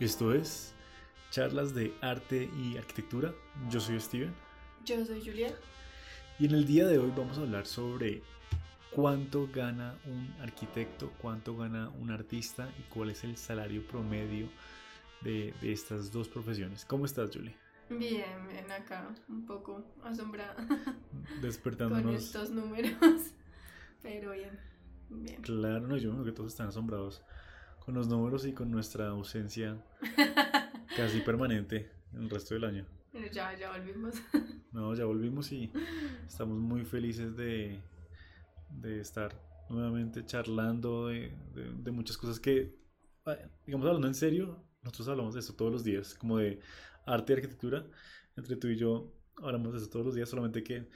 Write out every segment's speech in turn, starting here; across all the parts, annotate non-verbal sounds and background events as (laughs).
Esto es Charlas de Arte y Arquitectura. Yo soy Steven. Yo soy Juliet. Y en el día de hoy vamos a hablar sobre cuánto gana un arquitecto, cuánto gana un artista y cuál es el salario promedio de, de estas dos profesiones. ¿Cómo estás, Julie? Bien, bien, acá un poco asombrada (laughs) Despertándonos. con estos números, (laughs) pero bien, bien. Claro, no, yo creo que todos están asombrados con los números y con nuestra ausencia (laughs) casi permanente el resto del año. Pero ya, ya volvimos. (laughs) No, ya volvimos y estamos muy felices de, de estar nuevamente charlando de, de- de muchas cosas que, ah, digamos, hablando en serio, nosotros hablamos de eso todos los días, como de arte y arquitectura. Entre tú y yo hablamos de eso todos los días, solamente que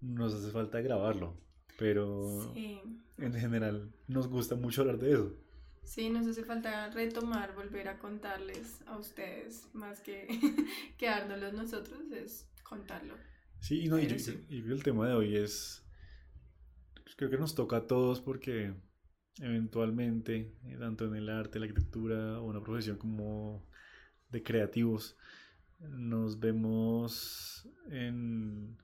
nos hace falta grabarlo. Pero Sí, en general nos gusta mucho hablar de eso. Sí, nos hace falta retomar, volver a contarles a ustedes, más que (laughs) quedárnoslos nosotros, es contarlo. Sí, y, no, y, yo- sí. y el tema de hoy es, creo que nos toca a todos porque eventualmente, eh, tanto en el arte, la arquitectura o una profesión como de creativos, nos vemos en,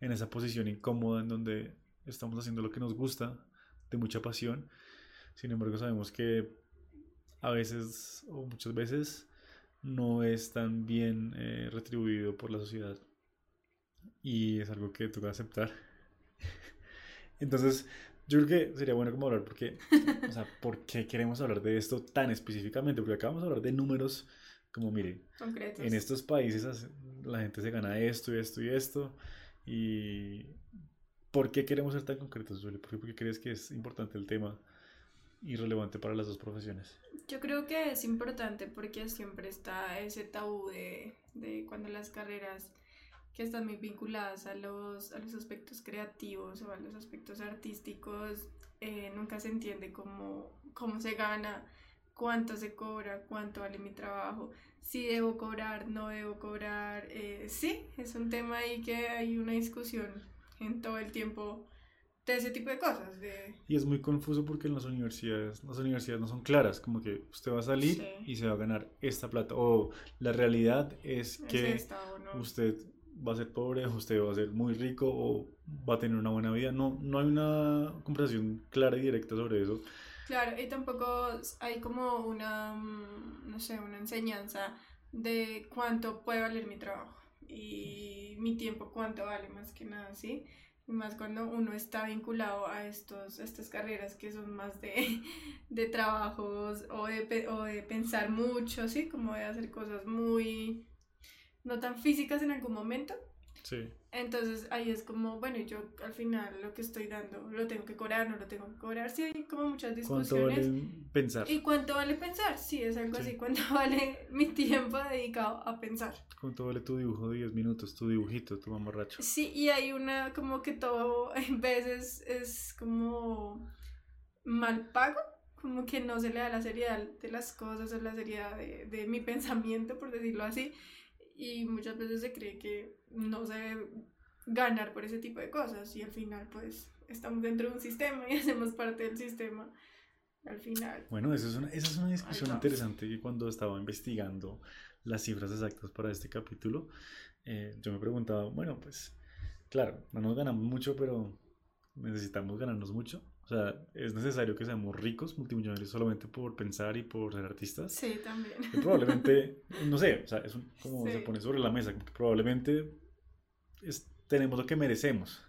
en esa posición incómoda en donde estamos haciendo lo que nos gusta, de mucha pasión. Sin embargo, sabemos que a veces o muchas veces no es tan bien eh, retribuido por la sociedad y es algo que toca aceptar. (laughs) Entonces, yo creo que sería bueno como hablar porque, o sea, ¿por qué queremos hablar de esto tan específicamente? Porque acá vamos a hablar de números como, mire, Concretos. en estos países la gente se gana esto y esto y esto. ¿Y por qué queremos ser tan concretos, Julie? ¿Por qué, por qué crees que es importante el tema y relevante para las dos profesiones? Yo creo que es importante porque siempre está ese tabú de, de cuando las carreras que están muy vinculadas a los, a los aspectos creativos o a los aspectos artísticos, eh, nunca se entiende cómo, cómo se gana, cuánto se cobra, cuánto vale mi trabajo, si debo cobrar, no debo cobrar. eh, sí, es un tema ahí que hay una discusión en todo el tiempo de ese tipo de cosas. De, Y es muy confuso porque en las universidades, las universidades no son claras, como que usted va a salir Sí. y se va a ganar esta plata. O la realidad es es que esta o no. usted va a ser pobre, (laughs) usted va a ser muy rico o va a tener una buena vida. No, no hay una conversación clara y directa sobre eso. Claro, y tampoco hay como una, mm, no sé, una enseñanza de cuánto puede valer mi trabajo y mi tiempo cuánto vale más que nada, ¿sí? Más cuando uno está vinculado a estos, estas carreras que son más de, (laughs) de trabajos o de, o de pensar mucho, ¿sí? Como de hacer cosas muy, no tan físicas en algún momento. Sí. Entonces ahí es como, bueno, yo al final lo que estoy dando, lo tengo que cobrar, no lo tengo que cobrar. Sí, hay como muchas ¿Cuánto discusiones. vale pensar? ¿Y cuánto vale pensar? Sí, es algo Sí. así. ¿Cuánto (laughs) vale mi tiempo dedicado a pensar? ¿Cuánto vale tu dibujo de 10 minutos, tu dibujito, tu mamarracho? Sí, y hay una como que todo (laughs) en veces es como mal pago, como que no se le da la seriedad de las cosas o la seriedad de, de mi pensamiento, por decirlo así, y muchas veces se cree que no se debe ganar por ese tipo de cosas y al final pues estamos dentro de un sistema y (laughs) hacemos parte del sistema. Al final, Bueno, esa es una, esa es una discusión interesante que cuando estaba investigando las cifras exactas para este capítulo, eh, yo me preguntaba, bueno, pues claro, no nos ganamos mucho, pero necesitamos ganarnos mucho. O sea, es necesario que seamos ricos, multimillonarios, solamente por pensar y por ser artistas. sí, también. Que probablemente, no sé, o sea, es un- como se Sí. pone sobre la mesa, que probablemente es- tenemos lo que merecemos,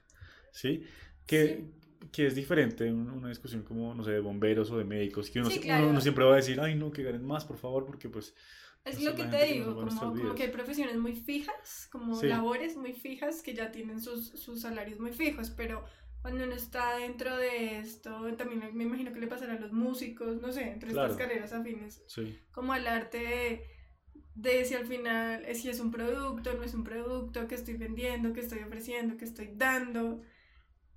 ¿sí? Que, que es diferente en una discusión como, no sé, de bomberos o de médicos, que uno, Sí, se- claro. uno- uno siempre va a decir, ay, no, que ganen más, por favor, porque pues... Es Esa lo que te que digo, nuestras como, como que hay profesiones muy fijas, como Sí. labores muy fijas que ya tienen sus, sus salarios muy fijos, pero cuando uno está dentro de esto, también me imagino que le pasará a los músicos, no sé, entre Claro. estas carreras afines, Sí, como al arte de, de si al final, eh, si es un producto, no es un producto, que estoy vendiendo, que estoy ofreciendo, que estoy dando.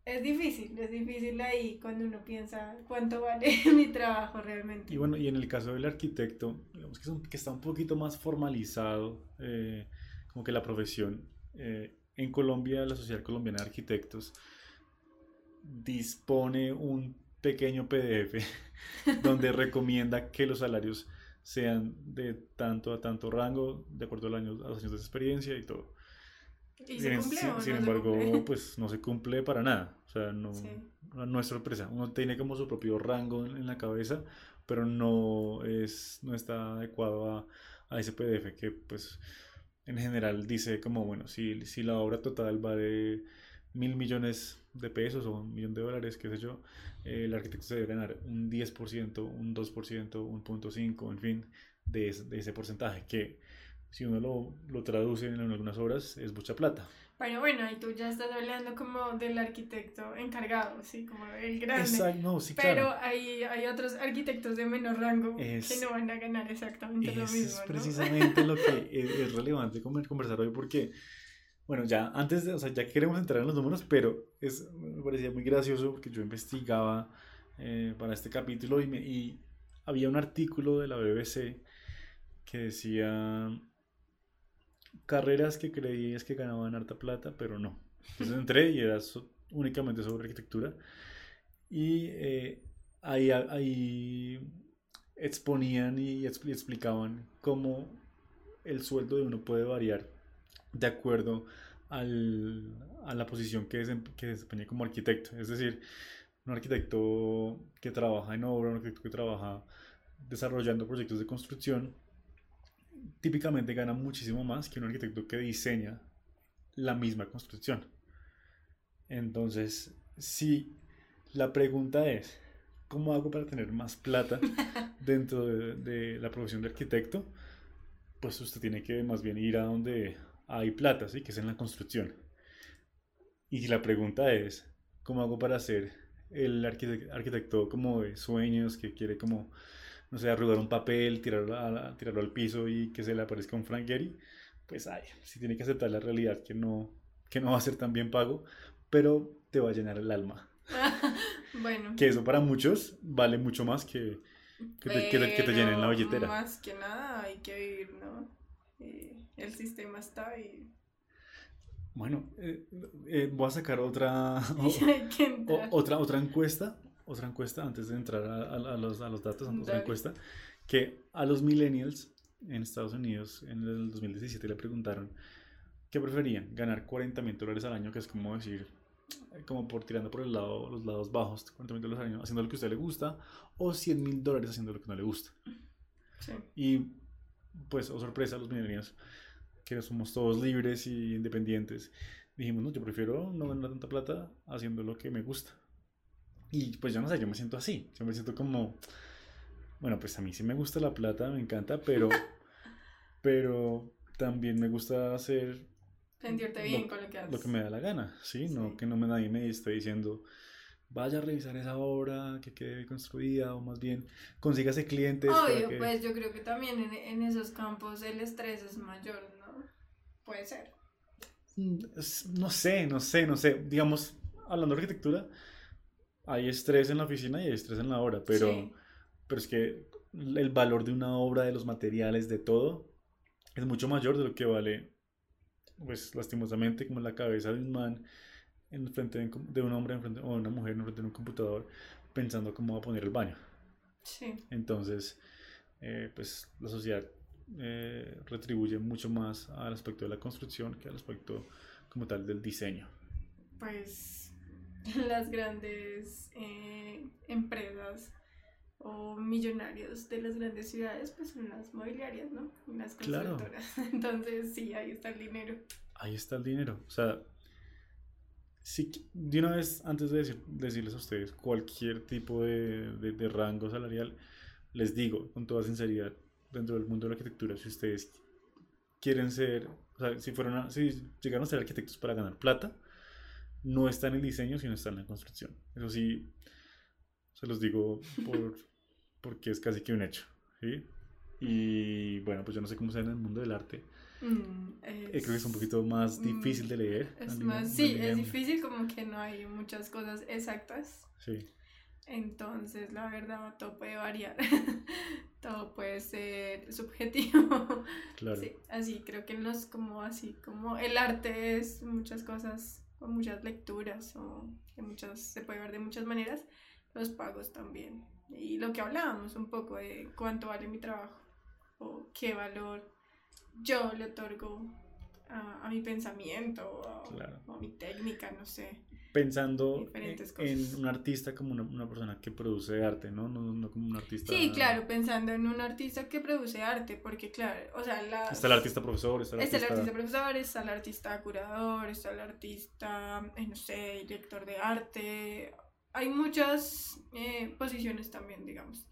Es difícil, es difícil ahí cuando uno piensa cuánto vale (laughs) mi trabajo realmente. y bueno, y en el caso del arquitecto, digamos que, es un- que está un poquito más formalizado, eh, como que la profesión. eh, en Colombia, la Sociedad Colombiana de Arquitectos dispone un pequeño PDF (laughs) donde recomienda que los salarios sean de tanto a tanto rango, de acuerdo al año, a los años de experiencia y todo. ¿Y se cumple sin, no embargo, cumple? pues no se cumple para nada. O sea, no, Sí. no es sorpresa. Uno tiene como su propio rango en, en la cabeza, pero no, es, no está adecuado a, a ese PDF que pues en general dice como, bueno, si, si la obra total vale mil millones de pesos o un millón de dólares, qué sé yo, eh, el arquitecto se debe ganar un 10%, un 2%, un punto 5, en fin, de, ese- de ese porcentaje, que si uno lo, lo traduce en algunas obras es mucha plata. Pero bueno, y tú ya estás hablando como del arquitecto encargado, sí, como el grande. Exacto, no, sí, Pero claro. hay, hay otros arquitectos de menor rango Es- que no van a ganar exactamente lo mismo, es ¿no? precisamente lo que es, es relevante conversar hoy porque, bueno, ya antes de, o sea, ya queremos entrar en los números, pero es, me parecía muy gracioso porque yo investigaba eh, para este capítulo y, me- y había un artículo de la BBC que decía carreras que creías que ganaban harta plata, pero no. Entonces entré y era únicamente sobre arquitectura y eh, ahí, ahí exponían y expli- explicaban cómo el sueldo de uno puede variar de acuerdo al- a la posición que, que desempeñe como arquitecto. Es decir, un arquitecto que trabaja en obra, un arquitecto que trabaja desarrollando proyectos de construcción, típicamente gana muchísimo más que un arquitecto que diseña la misma construcción. Entonces, si la pregunta es, ¿cómo hago para tener más plata (laughs) dentro de, de la profesión de arquitecto? Pues usted tiene que más bien ir a donde hay plata, ¿sí? que es en la construcción. Y la pregunta es, ¿cómo hago para ser el arquitec- arquitecto como de sueños, que quiere como, no sé, arrugar un papel, tirarlo, a tirarlo al piso y que se le aparezca un Frank Gehry? Pues ay, si tiene que aceptar la realidad que no, que no va a ser tan bien pago, pero te va a llenar el alma. (laughs) bueno. Que eso para muchos vale mucho más que, que te, que te- que te llenen la billetera. Más que nada hay que vivir, ¿no? Y el sistema está y, Bueno, eh, eh, voy a sacar otra, (laughs) o- otra, otra encuesta, otra encuesta antes de entrar a, a- a los, a los datos, otra Dale. encuesta, que a los millennials en Estados Unidos en el 2017 le preguntaron qué preferían, ganar 40 mil dólares al año, que es como decir, eh, como por tirando por el lado, los lados bajos, 40 mil dólares al año haciendo lo que a usted le gusta, o 100 mil dólares haciendo lo que no le gusta. Sí. Y pues, oh sorpresa, los millennials, que somos todos libres y independientes, dijimos, no, yo prefiero no ganar tanta plata haciendo lo que me gusta. Y pues yo no sé, yo me siento así, yo me siento como, bueno, pues a mí sí me gusta la plata, me encanta, pero, (laughs) pero también me gusta hacer Sentirte Lo- bien con lo que haces. lo que me da la gana, ¿sí? No Sí. que no me nadie me esté diciendo, vaya a revisar esa obra que quede construida, o más bien, consígase clientes. para Obvio, que- pues yo creo que también en, en esos campos el estrés es mayor, ¿no? Puede ser. No sé, no sé, no sé. Digamos, hablando de arquitectura, hay estrés en la oficina y hay estrés en la obra, pero, Sí. pero es que el valor de una obra, de los materiales, de todo, es mucho mayor de lo que vale, pues lastimosamente, como la cabeza de un man en frente de un, de un hombre en frente, o una mujer en frente de un computador pensando cómo va a poner el baño. Sí. Entonces, eh, pues la sociedad eh, retribuye mucho más al aspecto de la construcción que al aspecto como tal del diseño. Pues (laughs) las grandes eh, empresas o millonarios de las grandes ciudades pues son las mobiliarias, ¿no? Las Claro. constructoras. (laughs) Entonces sí, ahí está el dinero. Ahí está el dinero. O sea, si, de una vez, antes de decir- decirles a ustedes cualquier tipo de, de- de rango salarial, les digo con toda sinceridad, dentro del mundo de la arquitectura, si ustedes quieren ser, o sea, si, fueron a- si llegaron a ser arquitectos para ganar plata, no está en el diseño, sino está en la construcción. Eso sí, se los digo por, (laughs) porque es casi que un hecho. ¿sí? Y bueno, pues yo no sé cómo sea en el mundo del arte. Mm, Eh, creo que es un poquito más mm, difícil de leer. Es más, sí, es difícil como que no hay muchas cosas exactas. Sí, Entonces, la verdad, todo puede variar. (laughs) todo puede ser subjetivo. (laughs) claro. Sí, así creo que no es como así, como el arte es muchas cosas, o muchas lecturas, o de muchas, se puede ver de muchas maneras, los pagos también. Y lo que hablábamos un poco de cuánto vale mi trabajo. o qué valor yo le otorgo a, mi pensamiento o, a mi técnica, no sé. Pensando en, un artista como una, persona que produce arte, ¿no? ¿no? como un artista... Sí, claro, pensando en un artista que produce arte, porque claro, o sea, la... Está el artista profesor, está el artista... Está el artista profesor, está el artista curador, está el artista, eh, no sé, director de arte, hay muchas eh, posiciones también, digamos,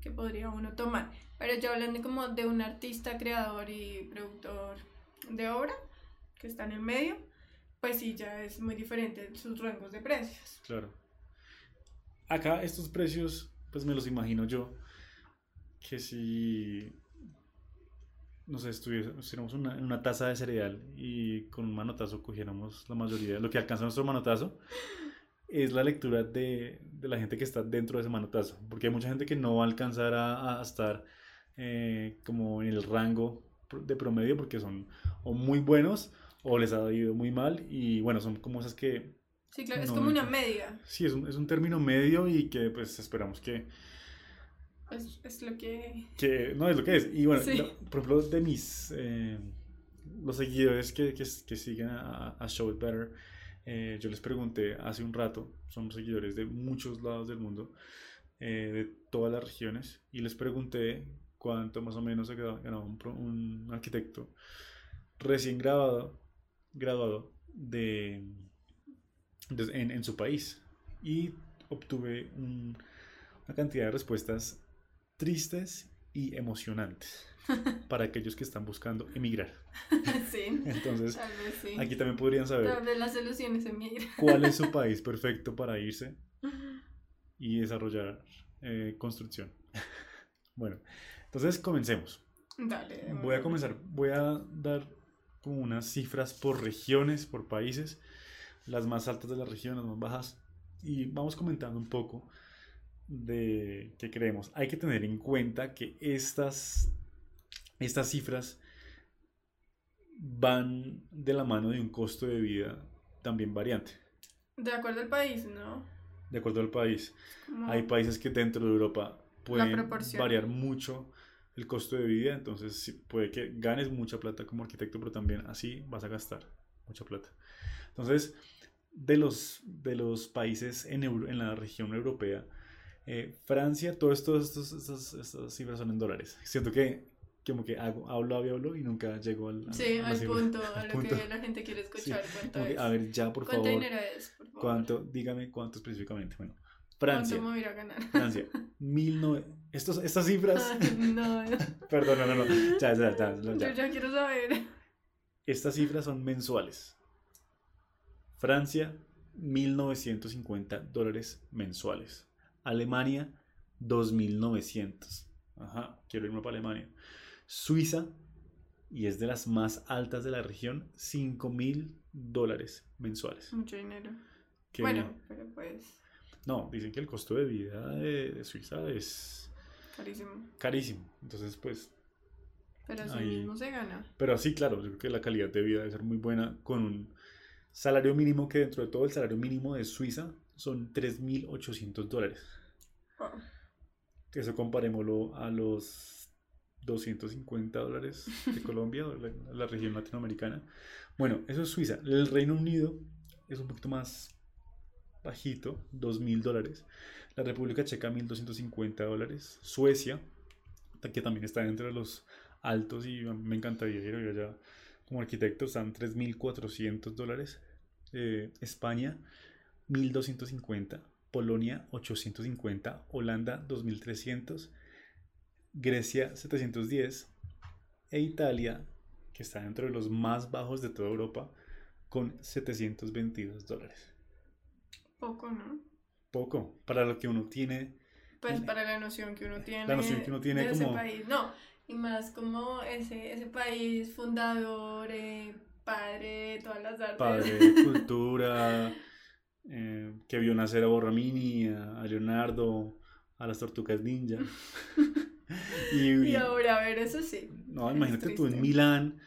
que podría uno tomar. Pero yo hablando como de un artista, creador y productor de obra, que está en el medio, pues sí, ya es muy diferente sus rangos de precios. Claro. Acá estos precios, pues me los imagino yo, que si, no sé, estuviéramos una, en una taza de cereal y con un manotazo cogiéramos la mayoría lo que alcanza nuestro manotazo, es la lectura de, de, la gente que está dentro de ese manotazo. Porque hay mucha gente que no va a alcanzar a, estar eh, como en el rango de promedio porque son o muy buenos o les ha ido muy mal. Y bueno, son como esas que... Sí, claro, es como una media. Sí, es un, es un término medio y que pues esperamos que... Es, es lo que... que... No, es lo que es. Y bueno, por ejemplo, de mis... Eh, los seguidores que, que, que siguen a, a Show It Better eh, yo les pregunté hace un rato, son seguidores de muchos lados del mundo, eh, de todas las regiones, y les pregunté cuánto más o menos se ganaba un, arquitecto recién graduado, graduado de, en, en, su país. Y obtuve una cantidad de respuestas tristes y emocionantes (laughs) para aquellos que están buscando emigrar. (laughs) Sí. Entonces, aquí también podrían saber las soluciones cuál es su (laughs) país perfecto para irse y desarrollar eh, construcción. bueno, entonces comencemos. Dale. Voy a comenzar, voy a dar como unas cifras por regiones, por países, las más altas de la región, las más bajas, y vamos comentando un poco de qué creemos. Hay que tener en cuenta que estas estas cifras van de la mano de un costo de vida también variante. De acuerdo al país, ¿no? De acuerdo al país. Hay países que dentro de Europa pueden variar mucho el costo de vida, entonces puede que ganes mucha plata como arquitecto, pero también así vas a gastar mucha plata. Entonces, de los, de los países en, en la región europea, eh, Francia, todo esto, estas, cifras son en dólares. Siento que como que hago, hablo, hablo, hablo y nunca llego al, sí, al punto, (laughs) a lo que la gente quiere escuchar. ¿Cuánto es? A ver, ya, por ¿Cuánto favor. dinero es? Por favor? ¿Cuánto? Dígame cuánto específicamente. Bueno, Francia. ¿Cuánto me voy a ganar? Francia. (laughs) Mil no... Estos, estas cifras. no, no. (laughs) Perdón, no, no, no. Ya, ya, ya, ya. Yo ya quiero saber. Estas cifras son mensuales. Francia, 1.950 dólares mensuales. Alemania, 2.900. Ajá, quiero irme para Alemania. Suiza, y es de las más altas de la región, 5 mil dólares mensuales. Mucho dinero. bueno, pero pues... No, dicen que el costo de vida de, Suiza es... Carísimo. Carísimo. Entonces, pues... Pero así mismo se gana. Pero sí, claro, yo creo que la calidad de vida debe ser muy buena con un salario mínimo que dentro de todo el salario mínimo de Suiza son 3.800 dólares. Eso comparémoslo a los 250 dólares de (laughs) Colombia, la, la, región latinoamericana. Bueno, eso es Suiza. El Reino Unido es un poquito más bajito, 2.000 dólares. La República Checa, 1.250 dólares. Suecia, que también está entre los altos y me encantaría ir allá como arquitecto, están 3.400 dólares. Eh, España, 1.250. Polonia, 850. Holanda, 2.300. Grecia 710 e Italia, que está dentro de los más bajos de toda Europa, con 722 dólares. Poco, ¿no? Poco, para lo que uno tiene. Pues para la noción que uno tiene. La noción que uno tiene de como... ese país, no. Y más como ese, ese país fundador, eh, padre de todas las artes. Padre de (laughs) cultura, eh, que vio nacer a Borramini, a Leonardo, a las tortugas ninja. (laughs) y, ahora, a ver, eso sí. No, imagínate tú en Milán,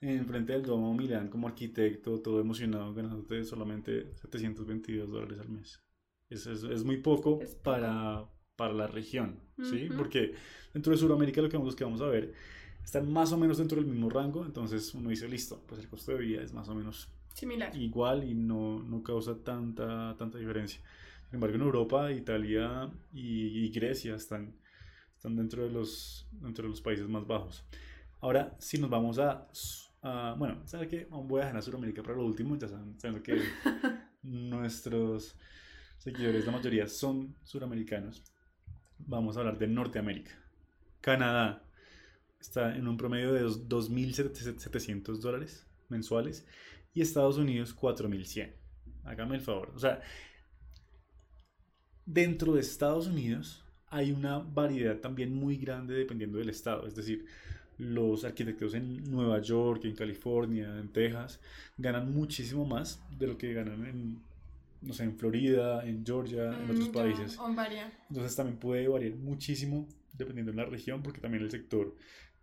enfrente del Domo Milán, como arquitecto, todo emocionado, ganándote solamente 722 dólares al mes. Es, es, es muy poco, Para, para la región, ¿sí? Ujú. Porque dentro de Sudamérica lo que vamos, que vamos a ver están más o menos dentro del mismo rango, entonces uno dice, listo, pues el costo de vida es más o menos Similar. igual y no, no causa tanta, tanta diferencia. Sin embargo, en Europa, Italia y, y Grecia están, están dentro, de los, dentro de los países más bajos. Ahora, si nos vamos a... a- bueno, ¿sabes qué? Voy a dejar a Sudamérica para lo último, ya saben, que (laughs) nuestros seguidores, la mayoría son suramericanos. Vamos a hablar de Norteamérica. Canadá está en un promedio de dos- 2.700 dólares mensuales y Estados Unidos 4.100. Hágame el favor. O sea, dentro de Estados Unidos hay una variedad también muy grande dependiendo del estado. Es decir, los arquitectos en Nueva York, en California, en Texas, ganan muchísimo más de lo que ganan en, no sé, en Florida, en Georgia, en otros Mm, países. Entonces también puede variar muchísimo dependiendo de la región, porque también el sector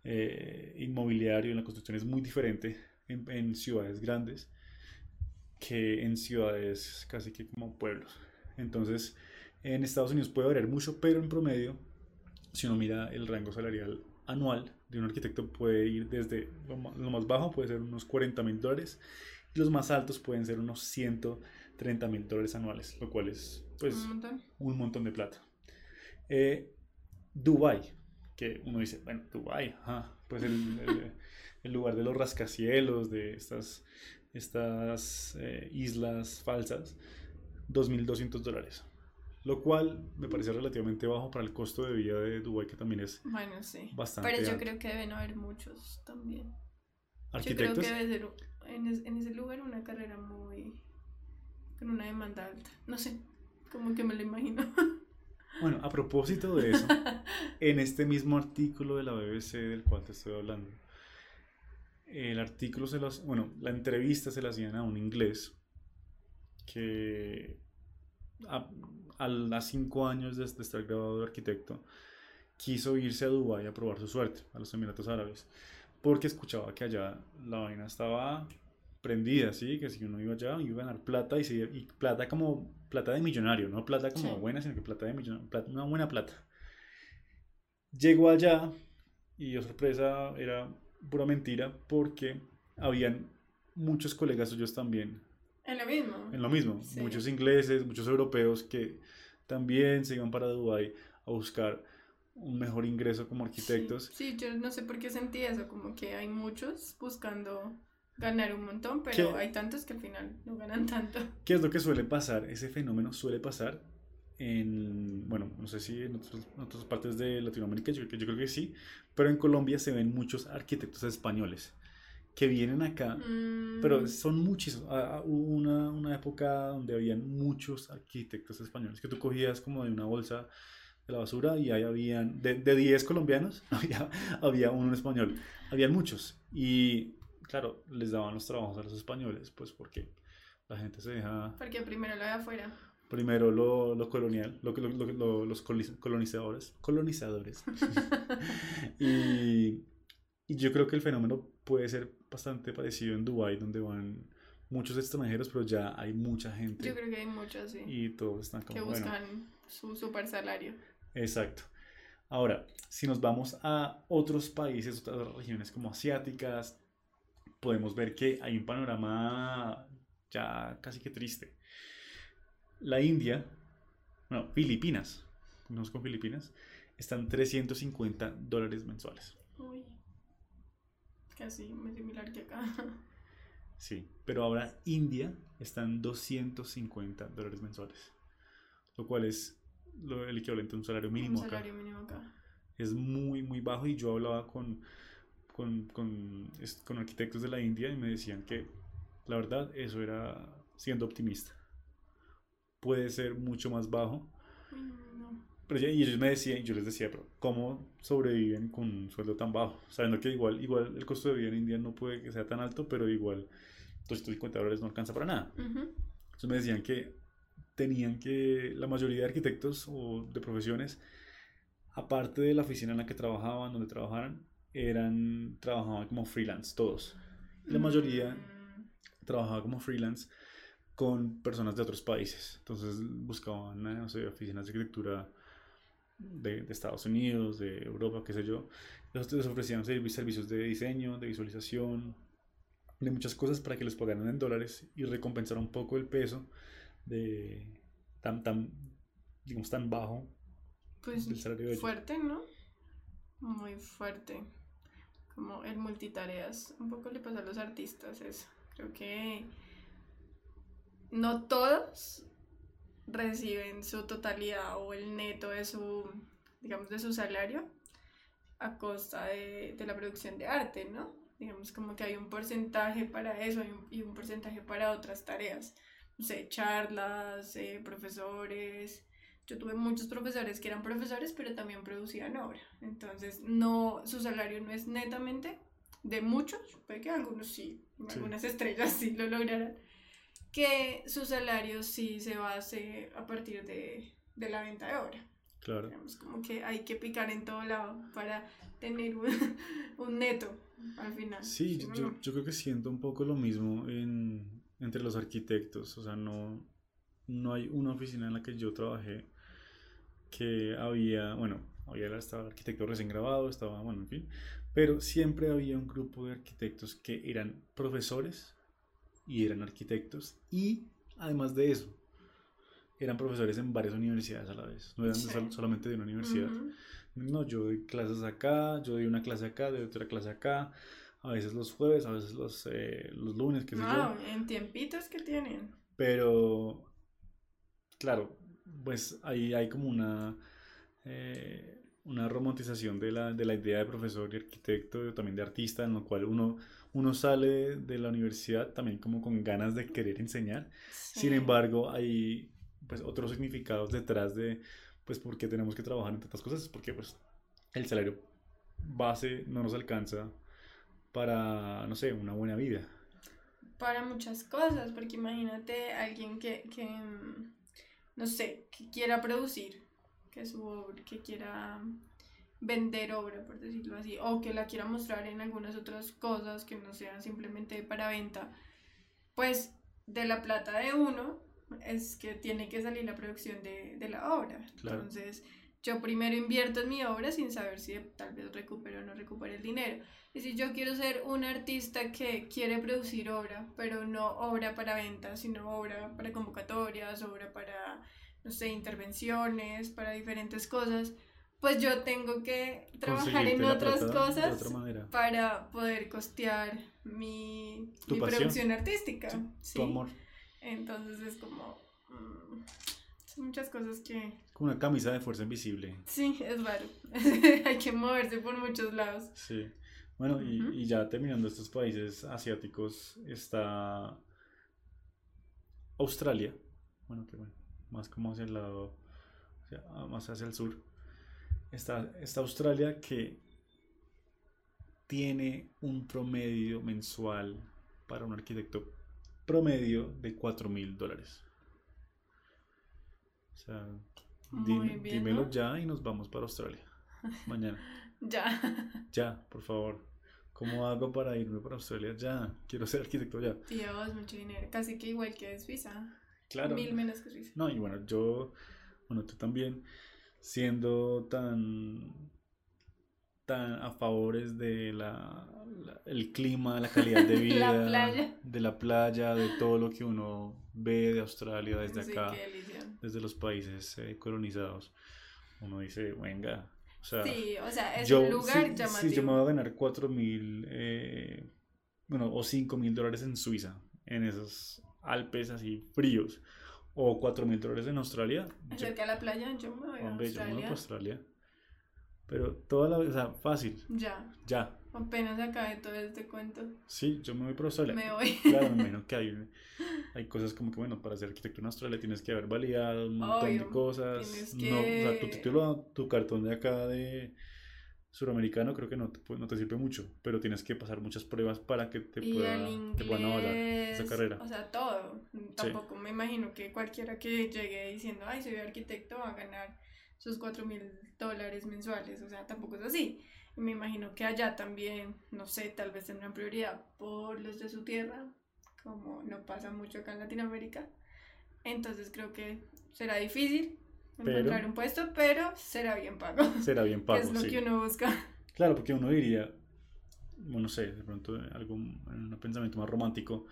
eh, inmobiliario en la construcción es muy diferente en, en ciudades grandes que en ciudades casi que como pueblos. Entonces en Estados Unidos puede variar mucho, pero en promedio, si uno mira el rango salarial anual de un arquitecto puede ir desde lo más bajo, puede ser unos 40 mil dólares, y los más altos pueden ser unos 130 mil dólares anuales, lo cual es pues un montón. un montón de plata. Eh, Dubai, que uno dice, bueno, Dubai, ajá, pues el, (laughs) el- el lugar de los rascacielos, de estas, estas eh, islas falsas, 2.200 dólares. Lo cual me parece relativamente bajo para el costo de vida de Dubai, que también es Bueno, sí. bastante Pero yo alto. creo que deben haber muchos también. Yo creo arquitectos. que debe ser en, es- en ese lugar una carrera muy. con una demanda alta. No sé, como que me lo imagino. (laughs) Bueno, a propósito de eso, en este mismo artículo de la BBC del cual te estoy hablando, el artículo se los, bueno, la entrevista se la hacían a un inglés que a, a las cinco años de, de estar graduado de arquitecto quiso irse a Dubái a probar su suerte, a los Emiratos Árabes, porque escuchaba que allá la vaina estaba prendida, ¿sí? Que si uno iba allá iba a ganar plata y, se- y plata como plata de millonario, no plata como Sí. buena, sino que plata de millonario, plata- una buena plata. Llegó allá y, oh sorpresa, era pura mentira porque habían muchos colegas suyos también Es lo mismo. en lo mismo. Sí. Muchos ingleses, muchos europeos que también se iban para Dubái a buscar un mejor ingreso como arquitectos. Sí, sí, yo no sé por qué sentí eso, como que hay muchos buscando ganar un montón, pero ¿Qué? hay tantos que al final no ganan tanto. ¿Qué es lo que suele pasar? Ese fenómeno suele pasar en, bueno, no sé si en, otros- en otras partes de Latinoamérica, yo, yo creo que sí, pero en Colombia se ven muchos arquitectos españoles que vienen acá, Mm, pero son muchísimos. Ah, ah, Hubo una, una época donde habían muchos arquitectos españoles que tú cogías como de una bolsa de la basura y ahí habían, de, de 10 colombianos, (laughs) había, había uno en español. Habían muchos. Y claro, les daban los trabajos a los españoles, pues porque la gente se deja Porque primero lo de afuera. primero lo, lo colonial, lo, lo- lo- lo- los colonizadores, colonizadores. (laughs) (laughs) y, y yo creo que el fenómeno puede ser bastante parecido en Dubái, donde van muchos extranjeros, pero ya hay mucha gente Yo creo que hay muchos, sí, y todos están que como, bueno, buscan su super salario. exacto. Ahora, si nos vamos a otros países, otras regiones como asiáticas, podemos ver que hay un panorama ya casi que triste. La India, bueno, Filipinas, nos con Filipinas, están 350 dólares mensuales. Uy. Casi muy similar que acá. (laughs) Sí, pero ahora India están 250 dólares mensuales, lo cual es lo, el equivalente a un salario mínimo un acá. salario mínimo acá. es muy, muy bajo y yo hablaba con, con, con, con arquitectos de la India y me decían que la verdad eso era siendo optimista. Puede ser mucho más bajo, no. Pero ya- y ellos me decían, yo les decía, pero ¿cómo sobreviven con un sueldo tan bajo? Sabiendo que igual, igual el costo de vida en India no puede que sea tan alto, pero igual 250 dólares no alcanza para nada. Ujú. Entonces me decían que tenían que, la mayoría de arquitectos o de profesiones, aparte de la oficina en la que trabajaban, donde trabajaran, eran, trabajaban como freelance, todos. La mayoría Mm, trabajaba como freelance con personas de otros países. Entonces buscaban, eh, no sé, oficinas de arquitectura de, de, Estados Unidos, de Europa, qué sé yo. Les, ofrecían servicios de diseño, de visualización, de muchas cosas para que les pagaran en dólares y recompensar un poco el peso de tan, tan, digamos, tan bajo pues fuerte, ¿no? Muy fuerte. Como el multitareas. Un poco le pasa a los artistas eso. Creo que no todos reciben su totalidad o el neto de su, digamos, de su salario a costa de, de la producción de arte, ¿no? Digamos como que hay un porcentaje para eso y un, y un porcentaje para otras tareas. No sé, charlas, eh, profesores, yo tuve muchos profesores que eran profesores, pero también producían obra. Entonces, no, su salario no es netamente de muchos, puede que algunos sí, algunas estrellas sí lo lograran, que su salario sí se base a partir de, de la venta de obra. Claro. Digamos, como que hay que picar en todo lado para tener un, (laughs) un neto al final. Sí, yo, yo, creo que siento un poco lo mismo en, entre los arquitectos. O sea, no, no hay una oficina en la que yo trabajé que había, bueno, había estaba el arquitecto recién grabado, estaba, bueno, en fin, pero siempre había un grupo de arquitectos que eran profesores y eran arquitectos y además de eso, eran profesores en varias universidades a la vez, no eran solamente de una universidad. No, yo doy clases acá, yo doy una clase acá, doy otra clase acá, a veces los jueves, a veces los, eh, los lunes, qué sé yo. en tiempitos que tienen. Pero, claro, pues ahí hay como una, eh, una romantización de la, de la, idea de profesor y arquitecto, también de artista, en lo cual uno, uno sale de la universidad también como con ganas de querer enseñar. Sin embargo, hay pues otros significados detrás de pues por qué tenemos que trabajar en tantas cosas, porque pues el salario base no nos alcanza para, no sé, una buena vida. Para muchas cosas, porque imagínate alguien que, que mm, no sé, que quiera producir, que su obra, que quiera vender obra, por decirlo así, o que la quiera mostrar en algunas otras cosas que no sean simplemente para venta, pues de la plata de uno es que tiene que salir la producción de, de la obra. Entonces, yo primero invierto en mi obra sin saber si tal vez recupero o no recupero el dinero. Y si yo quiero ser un artista que quiere producir obra, pero no obra para venta, sino obra para convocatorias, obra para, no sé, intervenciones, para diferentes cosas, pues yo tengo que trabajar en otras cosas para poder costear mi, mi producción artística. Tu amor. Entonces es como... Mm, son muchas cosas que... Como una camisa de fuerza invisible. Sí, es raro. (laughs) Hay que moverse por muchos lados. Sí. Bueno, y, y, ya terminando estos países asiáticos, está Australia, bueno, que bueno, más como hacia el lado, más hacia el sur. Está, está Australia que tiene un promedio mensual para un arquitecto promedio de 4 mil dólares. O sea, dímelo ya y nos vamos para Australia. Mañana. (laughs) ya. Ya, por favor. ¿Cómo hago para irme para Australia? Ya, quiero ser arquitecto ya. Dios, mucho dinero. Casi que igual que Suiza. Claro. Mil menos que Suiza. No, y bueno, yo, bueno, tú también, siendo tan, tan a favores de la, el clima, la (laughs) calidad de vida, la de la playa, de todo lo que uno ve de Australia desde acá, desde los países eh, colonizados. Uno dice, venga, sí, o sea, es un lugar llamativo. Sí, yo me voy a ganar 4 mil, eh, bueno, o 5 mil dólares en Suiza, en esos Alpes así fríos, o 4 mil dólares en Australia. Acerca de la playa, yo me voy a Australia. yo me voy a Australia. Pero toda la, o sea, fácil. Ya. Ya. Apenas acabe todo este cuento. Sí, yo me voy por Australia. Me voy. (laughs) Claro, me imagino que hay, hay cosas como que, bueno, para ser arquitecto en Australia tienes que haber validado un montón de cosas. No, o sea, tu título, tu cartón de acá de suramericano creo que no te, no te sirve mucho, pero tienes que pasar muchas pruebas para que te, pueda, te puedan avalar esa carrera. O sea, todo. Tampoco me imagino que cualquiera que llegue diciendo, ay, soy arquitecto, va a ganar sus 4 mil dólares mensuales. O sea, tampoco es así me imagino que allá también, no sé, tal vez tendrán prioridad por los de su tierra, como no pasa mucho acá en Latinoamérica. Entonces creo que será difícil, encontrar un puesto, pero será bien pago. (laughs) Será bien pago. es lo que uno busca. Claro, porque uno diría, bueno, no sé, de pronto algo, un pensamiento más romántico,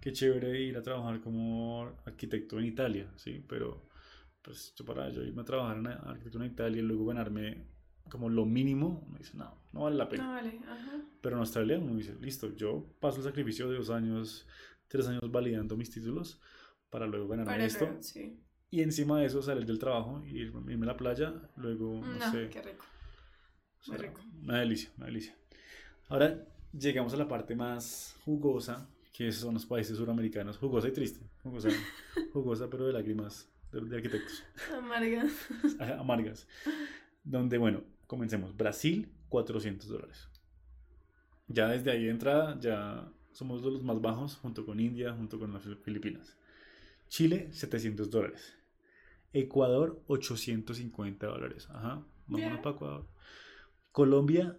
qué chévere ir a trabajar como arquitecto en Italia, ¿sí? Pero, pues, yo para yo irme a trabajar en arquitectura en Italia y luego ganarme como lo mínimo, uno dice, no, no vale la pena. No vale, ajá. Pero en Australia uno dice, listo, yo paso el sacrificio de dos años, tres años validando mis títulos para luego ganarme esto. sí. Y encima de eso salir del trabajo, irme a la playa, luego, no, no sé. Qué rico. Muy rico. Una delicia, una delicia. Ahora llegamos a la parte más jugosa, que son los países suramericanos. Jugosa y triste. Jugosa, (laughs) jugosa pero de lágrimas de, arquitectos. Amargas. (laughs) Amargas. Donde, bueno, comencemos. Brasil, 400 dólares. Ya desde ahí de entrada, ya somos de los más bajos, junto con India, junto con las Filipinas. Chile, 700 dólares. Ecuador, 850 dólares. Ajá, vámonos para Ecuador. Colombia,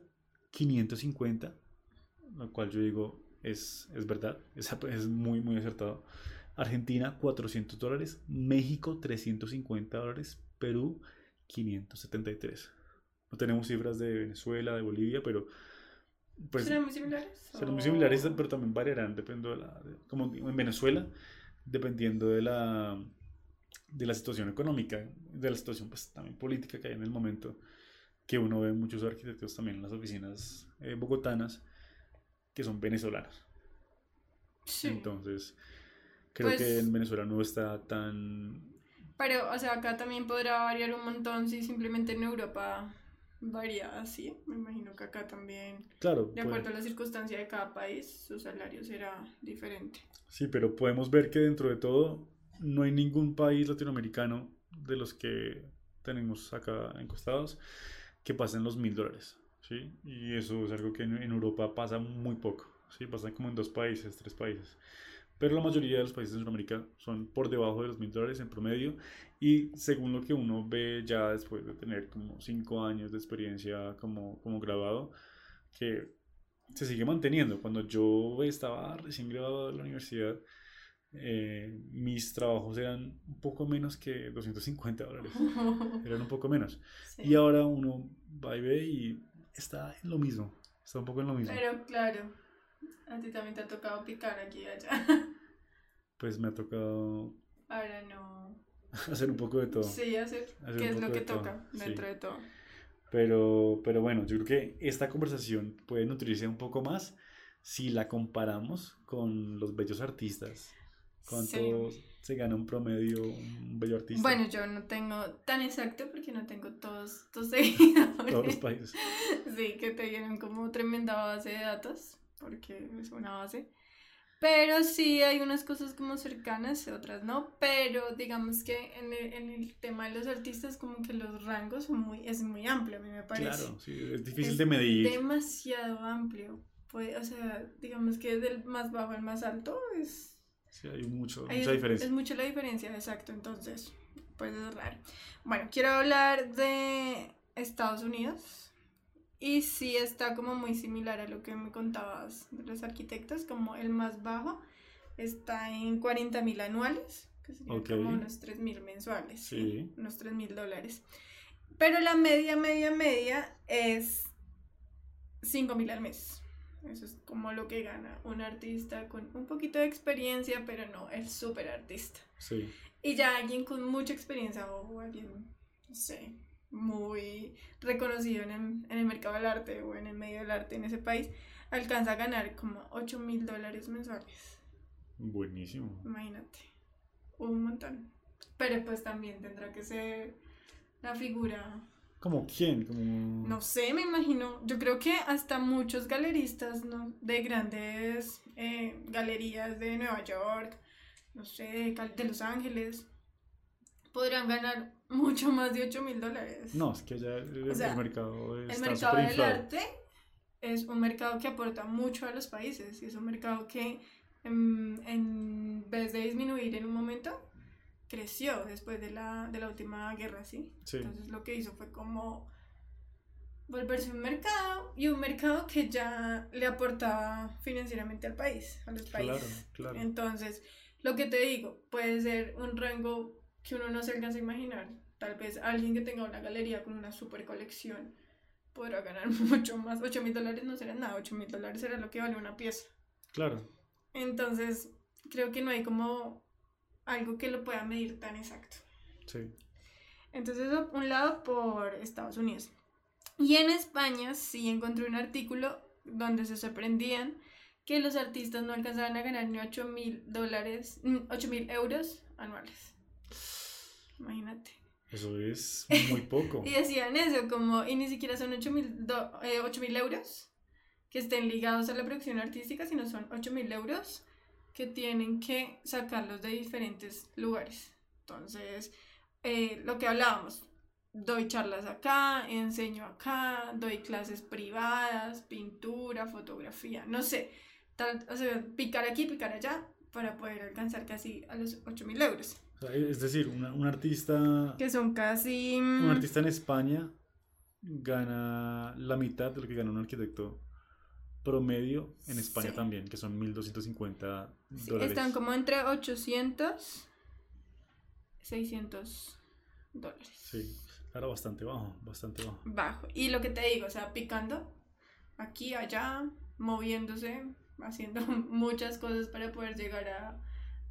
550, lo cual yo digo es, es verdad, (laughs) es, es muy, muy acertado. Argentina, 400 dólares. México, 350 dólares. Perú, 573. No tenemos cifras de Venezuela, de Bolivia, pero... Pues, ¿Serán muy similares? Serán muy similares, pero también variarán, dependiendo de la... como en Venezuela, dependiendo de la, de la situación económica, de la situación pues, también política que hay en el momento, que uno ve muchos arquitectos también en las oficinas eh, bogotanas que son venezolanos. Sí. Entonces, creo que pues en Venezuela no está tan... Pero, o sea, acá también podrá variar un montón si simplemente en Europa varía así. Me imagino que acá también, claro, de acuerdo a la circunstancia de cada país, su salario será diferente. Sí, pero podemos ver que dentro de todo no hay ningún país latinoamericano de los que tenemos acá encostados que pasen los mil dólares, ¿sí? Y eso es algo que en, Europa pasa muy poco, ¿sí? Pasa como en dos países, tres países. Pero la mayoría de los países de Sudamérica son por debajo de los mil dólares en promedio y según lo que uno ve ya después de tener como cinco años de experiencia como, como graduado, que se sigue manteniendo. Cuando yo estaba recién graduado de la universidad, eh, mis trabajos eran un poco menos que 250 dólares. (laughs) eran un poco menos. Y ahora uno va y ve y está en lo mismo. Está un poco en lo mismo. Pero claro, a ti también te ha tocado picar aquí y allá. (laughs) Pues me ha tocado... Ahora no. (laughs) hacer un poco de todo. Sí, hacer, qué es lo que toca dentro de todo. Pero, pero bueno, yo creo que esta conversación puede nutrirse un poco más si la comparamos con los bellos artistas. ¿Cuánto se gana un promedio un bello artista? Bueno, yo no tengo tan exacto porque no tengo todos tus (laughs) seguidores. Todos los países. Sí, que te vienen como tremenda base de datos, porque es una base. Pero sí hay unas cosas como cercanas, otras no. Pero digamos que en el, en el tema de los artistas, como que los rangos son muy, es muy amplio, a mí me parece. Claro, sí, es difícil de medir. Demasiado amplio. Pues, o sea, digamos que del más bajo al más alto es. Sí, hay mucho, mucha diferencia. Es mucho la diferencia, exacto. Entonces, pues es raro. Bueno, quiero hablar de Estados Unidos y sí está como muy similar a lo que me contabas de los arquitectos, como el más bajo está en 40 mil anuales, que serían como unos 3 mil mensuales, sí. unos 3 mil dólares. Pero la media, media, media es 5 mil al mes. Eso es como lo que gana un artista con un poquito de experiencia, pero no el súper artista. Sí. Y ya alguien con mucha experiencia o alguien, no sé, muy reconocido en el, mercado del arte o en el medio del arte en ese país, alcanza a ganar como 8 mil dólares mensuales. Buenísimo. Imagínate, un montón. Pero pues también tendrá que ser la figura. ¿Como quién? Como... No sé, me imagino. Yo creo que hasta muchos galeristas ¿no? de grandes eh, galerías de Nueva York, no sé, de Los Ángeles, podrían ganar mucho más de 8 mil dólares. No, es que ya el, mercado El mercado del arte es un mercado que aporta mucho a los países y es un mercado que en, vez de disminuir en un momento, creció después de la, de la última guerra, ¿sí? Entonces lo que hizo fue como volverse un mercado y un mercado que ya le aportaba financieramente al país, a los países. Claro, claro. Entonces, lo que te digo, puede ser un rango que uno no se alcanza a imaginar tal vez alguien que tenga una galería con una super colección podrá ganar (laughs) mucho más. 8 mil dólares no será nada, 8 mil dólares será lo que vale una pieza. Claro. Entonces, creo que no hay como algo que lo pueda medir tan exacto. Sí. Entonces, un lado por Estados Unidos. Y en España sí encontré un artículo donde se sorprendían que los artistas no alcanzaban a ganar ni 8 mil dólares, 8 mil euros anuales. Imagínate. Eso es (laughs) muy poco. y decían eso, como, y ni siquiera son 8 mil eh, euros que estén ligados a la producción artística, sino son 8 mil euros que tienen que sacarlos de diferentes lugares. Entonces, eh, lo que hablábamos, doy charlas acá, enseño acá, doy clases privadas, pintura, fotografía, no sé, tal, o sea, picar aquí, picar allá, para poder alcanzar casi a los 8 mil euros. es decir, un artista... Que son casi... Un artista en España gana la mitad de lo que gana un arquitecto promedio en España también, que son 1.250 dólares. Están como entre 800 600 dólares. Sí, claro, bastante bajo, bastante bajo. Bajo. Y lo que te digo, o sea, picando aquí, allá, moviéndose, haciendo (laughs) muchas cosas para poder llegar a,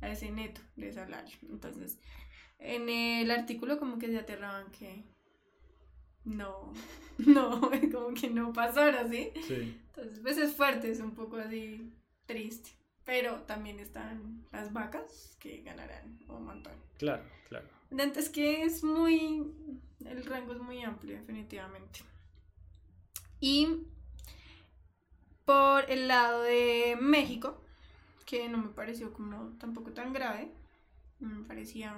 a ese neto de salario. Entonces, en el artículo como que se aterraban que no, (laughs) no, (laughs) como que no pasara, ¿sí? Sí. Entonces, pues es fuerte, es un poco así triste. Pero también están las vacas que ganarán un montón. Claro, claro. Es que es muy. El rango es muy amplio, definitivamente. Y por el lado de México, que no me pareció como tampoco tan grave, me parecía